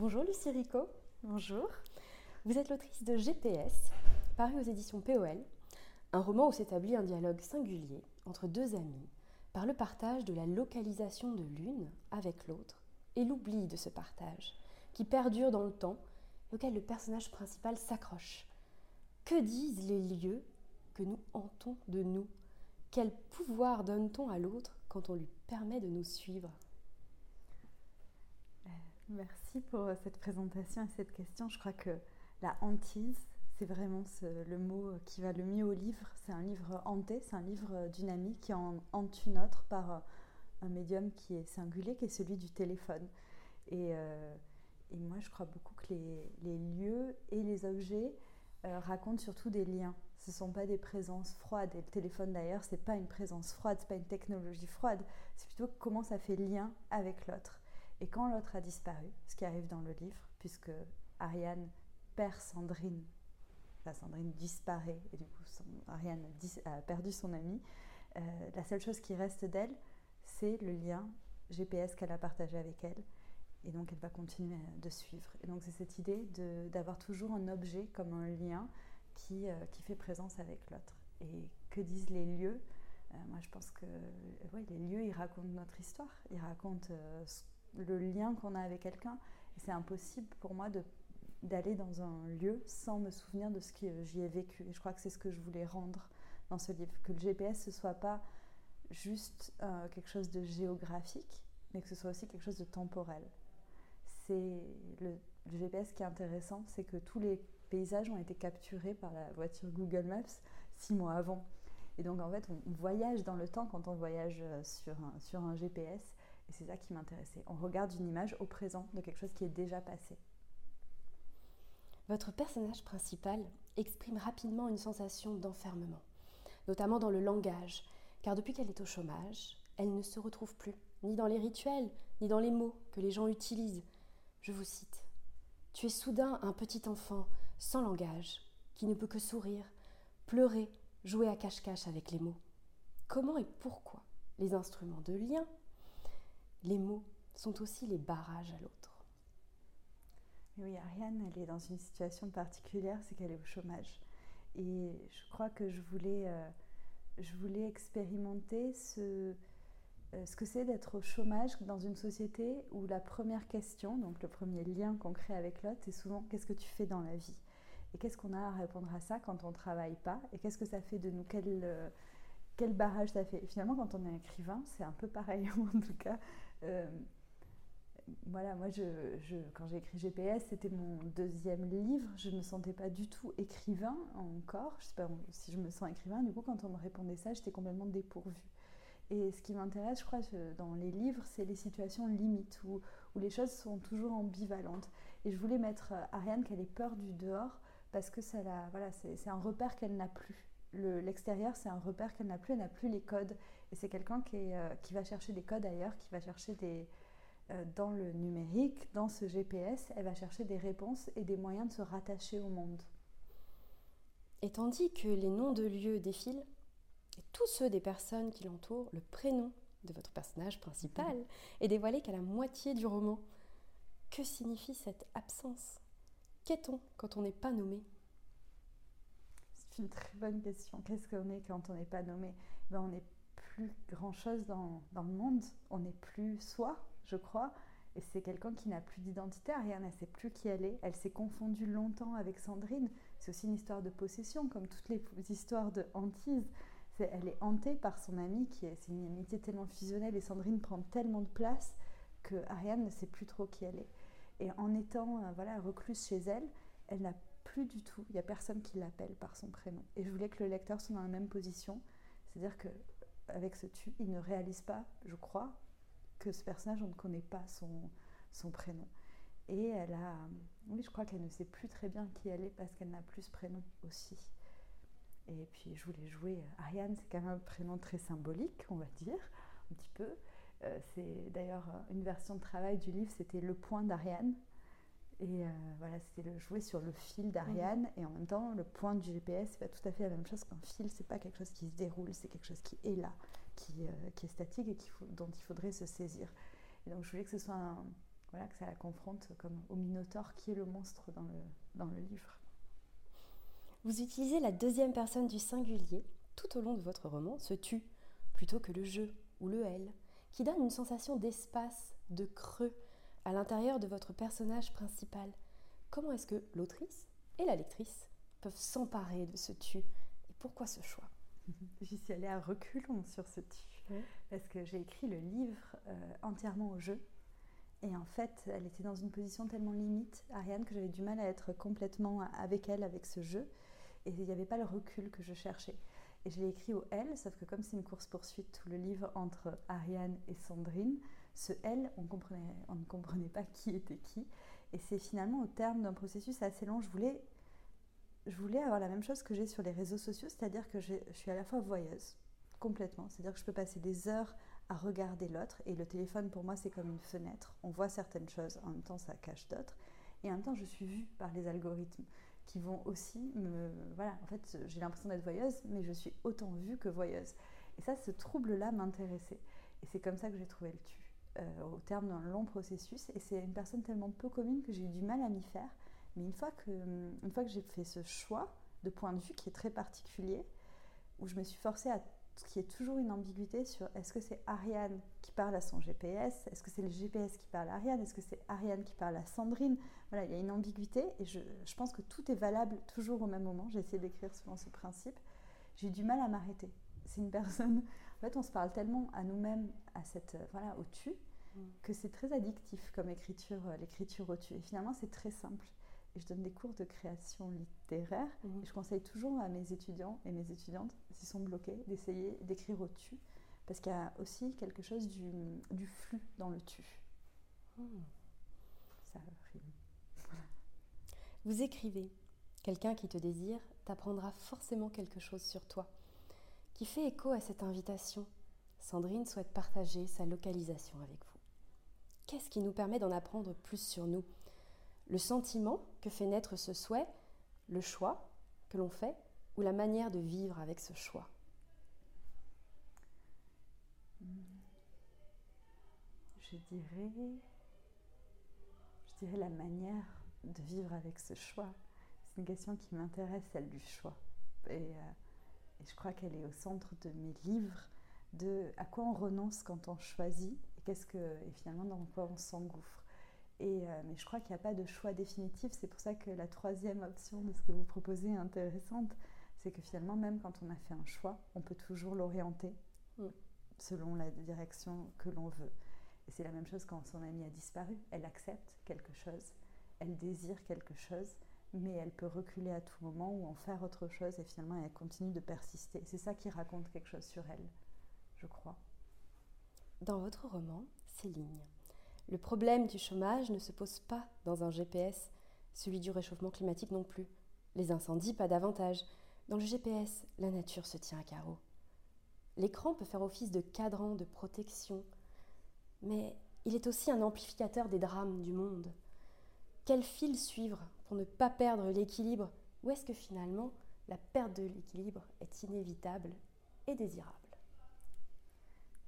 Bonjour Lucie Rico. Bonjour. Vous êtes l'autrice de GPS, paru aux éditions POL, un roman où s'établit un dialogue singulier entre deux amis par le partage de la localisation de l'une avec l'autre et l'oubli de ce partage qui perdure dans le temps et auquel le personnage principal s'accroche. Que disent les lieux que nous hantons de nous? Quel pouvoir donne-t-on à l'autre quand on lui permet de nous suivre? Merci pour cette présentation et cette question. Je crois que la hantise, c'est vraiment le mot qui va le mieux au livre. C'est un livre hanté, c'est un livre d'une amie qui en hante une autre par un médium qui est singulier, qui est celui du téléphone. Et, euh, moi, je crois beaucoup que les, lieux et les objets euh, racontent surtout des liens. Ce ne sont pas des présences froides. Et le téléphone, d'ailleurs, ce n'est pas une présence froide, ce n'est pas une technologie froide. C'est plutôt comment ça fait lien avec l'autre. Et quand l'autre a disparu, ce qui arrive dans le livre, puisque Ariane perd Sandrine Sandrine disparaît et du coup Ariane a perdu son amie. Euh, la seule chose qui reste d'elle, c'est le lien GPS qu'elle a partagé avec elle. Et donc elle va continuer de suivre. Et donc c'est cette idée d'avoir toujours un objet comme un lien qui, euh, qui fait présence avec l'autre. Et que disent les lieux? Euh, Moi je pense que les lieux, ils racontent notre histoire. Ils racontent le lien qu'on a avec quelqu'un. Et c'est impossible pour moi de d'aller dans un lieu sans me souvenir de ce que j'y ai vécu. Et je crois que c'est ce que je voulais rendre dans ce livre, que le GPS ne soit pas juste euh, quelque chose de géographique, mais que ce soit aussi quelque chose de temporel. C'est le, GPS qui est intéressant, c'est que tous les paysages ont été capturés par la voiture Google Maps six mois avant. Et donc en fait, on voyage dans le temps quand on voyage euh, sur un, sur un GPS. Et c'est ça qui m'intéressait. On regarde une image au présent de quelque chose qui est déjà passé. Votre personnage principal exprime rapidement une sensation d'enfermement, notamment dans le langage, car depuis qu'elle est au chômage, elle ne se retrouve plus, ni dans les rituels, ni dans les mots que les gens utilisent. Je vous cite. Tu es soudain un petit enfant, sans langage, qui ne peut que sourire, pleurer, jouer à cache-cache avec les mots. Comment et pourquoi les instruments de lien, les mots, sont aussi les barrages à l'autre. Oui, Ariane, elle est dans une situation particulière, c'est qu'elle est au chômage. Et je crois que je voulais, euh, je voulais expérimenter ce, euh, ce que c'est d'être au chômage dans une société où la première question, donc le premier lien qu'on crée avec l'autre, c'est souvent qu'est-ce que tu fais dans la vie? Et qu'est-ce qu'on a à répondre à ça quand on ne travaille pas? Et qu'est-ce que ça fait de nous? Quel, euh, quel barrage ça fait? Et finalement, quand on est écrivain, c'est un peu pareil, en tout cas voilà, moi, je, quand j'ai écrit GPS, c'était mon deuxième livre. Je ne me sentais pas du tout écrivain encore. Je ne sais pas si je me sens écrivain. Du coup, quand on me répondait ça, j'étais complètement dépourvue. Et ce qui m'intéresse, je crois, dans les livres, c'est les situations limites, où, où, les choses sont toujours ambivalentes. Et je voulais mettre euh, Ariane qu'elle ait peur du dehors, parce que ça voilà, c'est un repère qu'elle n'a plus. L'extérieur, c'est un repère qu'elle n'a plus, elle n'a plus les codes. Et c'est quelqu'un qui, euh, qui va chercher des codes ailleurs, qui va chercher des, euh, dans le numérique, dans ce GPS, elle va chercher des réponses et des moyens de se rattacher au monde. Et tandis que les noms de lieux défilent, et tous ceux des personnes qui l'entourent, le prénom de votre personnage principal est dévoilé qu'à la moitié du roman. Que signifie cette absence? Qu'est-on quand on n'est pas nommé? Une très bonne question. Qu'est-ce qu'on est quand on n'est pas nommé? Ben, On n'est plus grand-chose dans, dans, le monde. On n'est plus soi je crois. Et c'est quelqu'un qui n'a plus d'identité, Ariane, elle ne sait plus qui elle est. Elle s'est confondue longtemps avec Sandrine. C'est aussi une histoire de possession, comme toutes les histoires de hantise. elle est hantée par son amie, qui est, c'est une amitié tellement fusionnelle, et Sandrine prend tellement de place que Ariane ne sait plus trop qui elle est. Et en étant euh, voilà recluse chez elle, elle n'a plus du tout, il n'y a personne qui l'appelle par son prénom. Et je voulais que le lecteur soit dans la même position, c'est-à-dire que avec ce tu, il ne réalise pas, je crois, que ce personnage, on ne connaît pas son, son prénom. Et elle a, oui, je crois qu'elle ne sait plus très bien qui elle est parce qu'elle n'a plus ce prénom aussi. Et puis je voulais jouer Ariane, c'est quand même un prénom très symbolique, on va dire, un petit peu. Euh, c'est d'ailleurs une version de travail du livre, c'était le point d'Ariane. Et euh, voilà, c'était le jouer sur le fil d'Ariane. Mhm. Et en même temps, le point du GPS, c'est pas tout à fait la même chose qu'un fil. C'est pas quelque chose qui se déroule, c'est quelque chose qui est là, qui, euh, qui est statique et dont il faudrait se saisir. Et donc je voulais que ce soit voilà, que ça la confronte comme au Minotaure qui est le monstre dans le, dans le livre. Vous utilisez la deuxième personne du singulier tout au long de votre roman, ce tu, plutôt que le je ou le elle, qui donne une sensation d'espace, de creux à l'intérieur de votre personnage principal. Comment est-ce que l'autrice et la lectrice peuvent s'emparer de ce tu et pourquoi ce choix? J'y suis allée à reculons sur ce tu, parce que j'ai écrit le livre euh, entièrement au jeu. Et en fait, elle était dans une position tellement limite, Ariane, que j'avais du mal à être complètement avec elle, avec ce jeu. Et il n'y avait pas le recul que je cherchais. Et je l'ai écrit au L, sauf que comme c'est une course-poursuite, tout le livre entre Ariane et Sandrine, ce L, on, ne comprenait pas qui était qui. Et c'est finalement au terme d'un processus assez long. Je voulais, je voulais avoir la même chose que j'ai sur les réseaux sociaux, c'est-à-dire que je suis à la fois voyeuse, complètement. C'est-à-dire que je peux passer des heures à regarder l'autre. Et le téléphone, pour moi, c'est comme une fenêtre. On voit certaines choses, en même temps, ça cache d'autres. Et en même temps, je suis vue par les algorithmes qui vont aussi me... Voilà, en fait, j'ai l'impression d'être voyeuse, mais je suis autant vue que voyeuse. Et ça, ce trouble-là m'intéressait. Et c'est comme ça que j'ai trouvé le tu, euh, au terme d'un long processus. Et c'est une personne tellement peu commune que j'ai eu du mal à m'y faire. Mais une fois que, une fois que j'ai fait ce choix de point de vue qui est très particulier, où je me suis forcée à qui est toujours une ambiguïté sur est-ce que c'est Ariane qui parle à son GPS, est-ce que c'est le GPS qui parle à Ariane, est-ce que c'est Ariane qui parle à Sandrine. Voilà, il y a une ambiguïté et je, je pense que tout est valable toujours au même moment. J'ai essayé d'écrire selon ce principe. J'ai eu du mal à m'arrêter. C'est une personne. En fait, on se parle tellement à nous-mêmes, à cette voilà au tu, mm. que c'est très addictif comme écriture, euh, l'écriture au tu. Et finalement, c'est très simple je donne des cours de création littéraire. Mhm. Et je conseille toujours à mes étudiants et mes étudiantes, s'ils sont bloqués, d'essayer d'écrire au tu. Parce qu'il y a aussi quelque chose du, du flux dans le tu. Hmm. Ça rime. Vous écrivez Quelqu'un qui te désire t'apprendra forcément quelque chose sur toi, qui fait écho à cette invitation. Sandrine souhaite partager sa localisation avec vous. Qu'est-ce qui nous permet d'en apprendre plus sur nous? Le sentiment que fait naître ce souhait, le choix que l'on fait ou la manière de vivre avec ce choix Je dirais, la manière de vivre avec ce choix. C'est une question qui m'intéresse, celle du choix. Et, euh, et je crois qu'elle est au centre de mes livres, de à quoi on renonce quand on choisit et, qu'est-ce que, et finalement dans quoi on s'engouffre. Euh, mais je crois qu'il n'y a pas de choix définitif. C'est pour ça que la troisième option de ce que vous proposez est intéressante. C'est que finalement, même quand on a fait un choix, on peut toujours l'orienter mm. selon la direction que l'on veut. Et c'est la même chose quand son amie a disparu. Elle accepte quelque chose, elle désire quelque chose, mais elle peut reculer à tout moment ou en faire autre chose et finalement elle continue de persister. C'est ça qui raconte quelque chose sur elle, je crois. Dans votre roman, Céline, le problème du chômage ne se pose pas dans un GPS, celui du réchauffement climatique non plus. Les incendies, pas davantage. Dans le GPS, la nature se tient à carreau. L'écran peut faire office de cadran de protection, mais il est aussi un amplificateur des drames du monde. Quel fil suivre pour ne pas perdre l'équilibre? Ou est-ce que finalement la perte de l'équilibre est inévitable et désirable?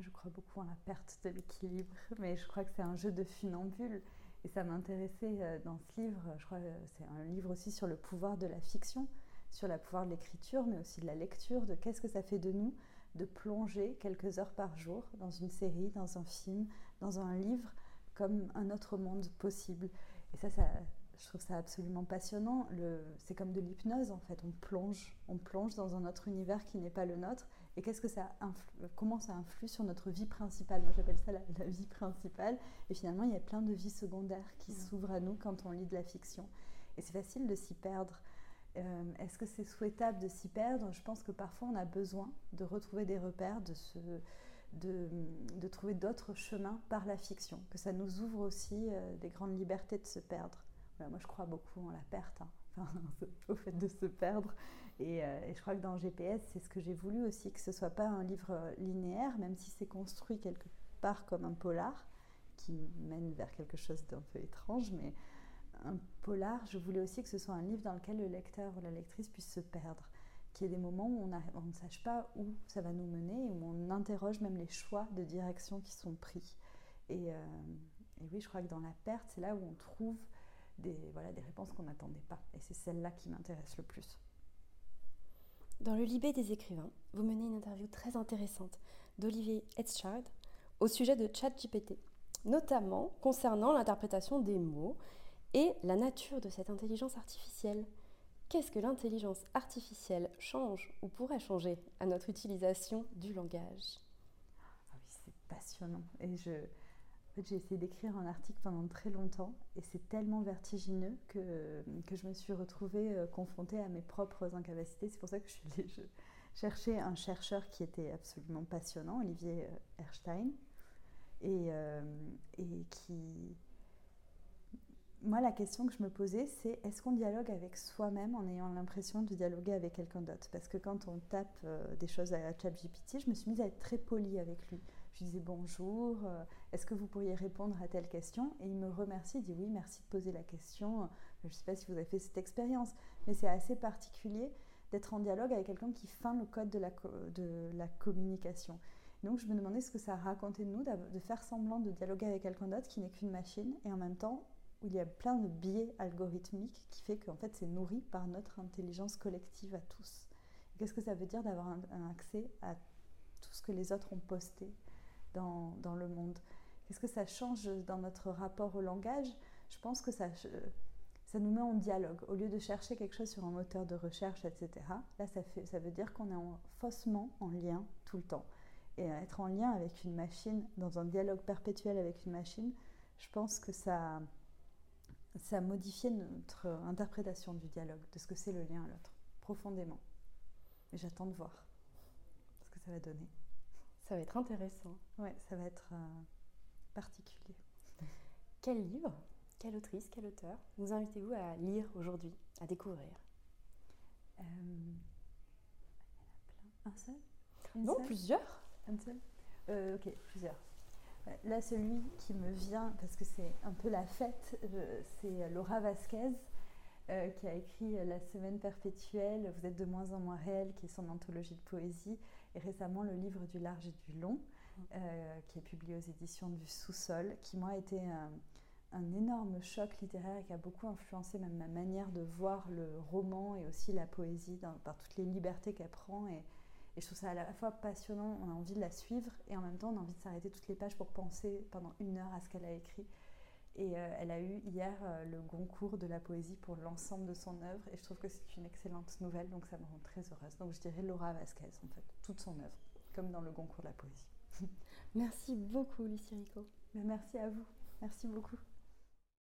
Je crois beaucoup en la perte de l'équilibre, mais je crois que c'est un jeu de funambule. Et ça m'intéressait euh, dans ce livre. Je crois que c'est un livre aussi sur le pouvoir de la fiction, sur le pouvoir de l'écriture, mais aussi de la lecture, de qu'est-ce que ça fait de nous de plonger quelques heures par jour dans une série, dans un film, dans un livre, comme un autre monde possible. Et ça, ça je trouve ça absolument passionnant. C'est comme de l'hypnose en fait. On plonge, on plonge dans un autre univers qui n'est pas le nôtre et qu'est-ce que ça comment ça influe sur notre vie principale? Moi, j'appelle ça la, vie principale. Et finalement, il y a plein de vies secondaires qui s'ouvrent à nous quand on lit de la fiction. Et c'est facile de s'y perdre. Euh, est-ce que c'est souhaitable de s'y perdre? Je pense que parfois, on a besoin de retrouver des repères, de, se, de, de trouver d'autres chemins par la fiction, que ça nous ouvre aussi euh, des grandes libertés de se perdre. moi, je crois beaucoup en la perte, hein. au fait de se perdre. Euh, et, je crois que dans GPS, c'est ce que j'ai voulu aussi, que ce ne soit pas un livre euh, linéaire, même si c'est construit quelque part comme un polar, qui mène vers quelque chose d'un peu étrange, mais un polar, je voulais aussi que ce soit un livre dans lequel le lecteur ou la lectrice puisse se perdre, qu'il y ait des moments où on, ne sache pas où ça va nous mener, où on interroge même les choix de direction qui sont pris. Et, euh, et oui, je crois que dans la perte, c'est là où on trouve des, voilà, des réponses qu'on n'attendait pas. Et c'est celle-là qui m'intéresse le plus. Dans le Libé des écrivains, vous menez une interview très intéressante d'Olivier Etzschard au sujet de ChatGPT, notamment concernant l'interprétation des mots et la nature de cette intelligence artificielle. Qu'est-ce que l'intelligence artificielle change ou pourrait changer à notre utilisation du langage? Ah oui, C'est passionnant. J'ai essayé d'écrire un article pendant très longtemps et c'est tellement vertigineux que, que je me suis retrouvée euh, confrontée à mes propres incapacités. C'est pour ça que je suis un chercheur qui était absolument passionnant, Olivier euh, Erstein, et, euh, et qui, moi, la question que je me posais, c'est est-ce qu'on dialogue avec soi-même en ayant l'impression de dialoguer avec quelqu'un d'autre? Parce que quand on tape des choses à ChatGPT, je me suis mise à être très polie avec lui. Je disais bonjour, euh, est-ce que vous pourriez répondre à telle question Et il me remercie, il dit oui, merci de poser la question. Je ne sais pas si vous avez fait cette expérience, mais c'est assez particulier d'être en dialogue avec quelqu'un qui feint le code de la, de la communication. Donc je me demandais ce que ça racontait de nous de faire semblant de dialoguer avec quelqu'un d'autre qui n'est qu'une machine et en même temps où il y a plein de biais algorithmiques qui fait qu'en fait c'est nourri par notre intelligence collective à tous. Qu'est-ce que ça veut dire d'avoir un, accès à tout ce que les autres ont posté? Dans, le monde Qu'est-ce que ça change dans notre rapport au langage? Je pense que ça, ça nous met en dialogue. Au lieu de chercher quelque chose sur un moteur de recherche, etc., là ça, fait, ça veut dire qu'on est en, faussement en lien tout le temps. Et être en lien avec une machine, dans un dialogue perpétuel avec une machine, je pense que ça, ça a modifié notre interprétation du dialogue, de ce que c'est le lien à l'autre, profondément. Et j'attends de voir ce que ça va donner. Ça va être intéressant. Oui, ça va être euh, particulier. Quel livre, quelle autrice, quel auteur nous invitez-vous à lire aujourd'hui, à découvrir? Euh, plein. Un seul? Non, plusieurs. Un seul? Euh, Ok, plusieurs. Là, celui qui me vient, parce que c'est un peu la fête, c'est Laura Vasquez, euh, qui a écrit La semaine perpétuelle, Vous êtes de moins en moins réel, qui est son anthologie de poésie, et récemment le livre du large et du long, euh, qui est publié aux éditions du Sous-sol, qui moi a été un, un, énorme choc littéraire et qui a beaucoup influencé même ma manière de voir le roman et aussi la poésie dans, par toutes les libertés qu'elle prend. Et, et je trouve ça à la fois passionnant, on a envie de la suivre et en même temps on a envie de s'arrêter toutes les pages pour penser pendant une heure à ce qu'elle a écrit. Et euh, elle a eu hier euh, le Goncourt de la poésie pour l'ensemble de son œuvre et je trouve que c'est une excellente nouvelle, donc ça me rend très heureuse. Donc je dirais Laura Vasquez en fait, toute son œuvre, comme dans le Goncourt de la poésie. Merci beaucoup Lucie Rico. merci à vous, merci beaucoup.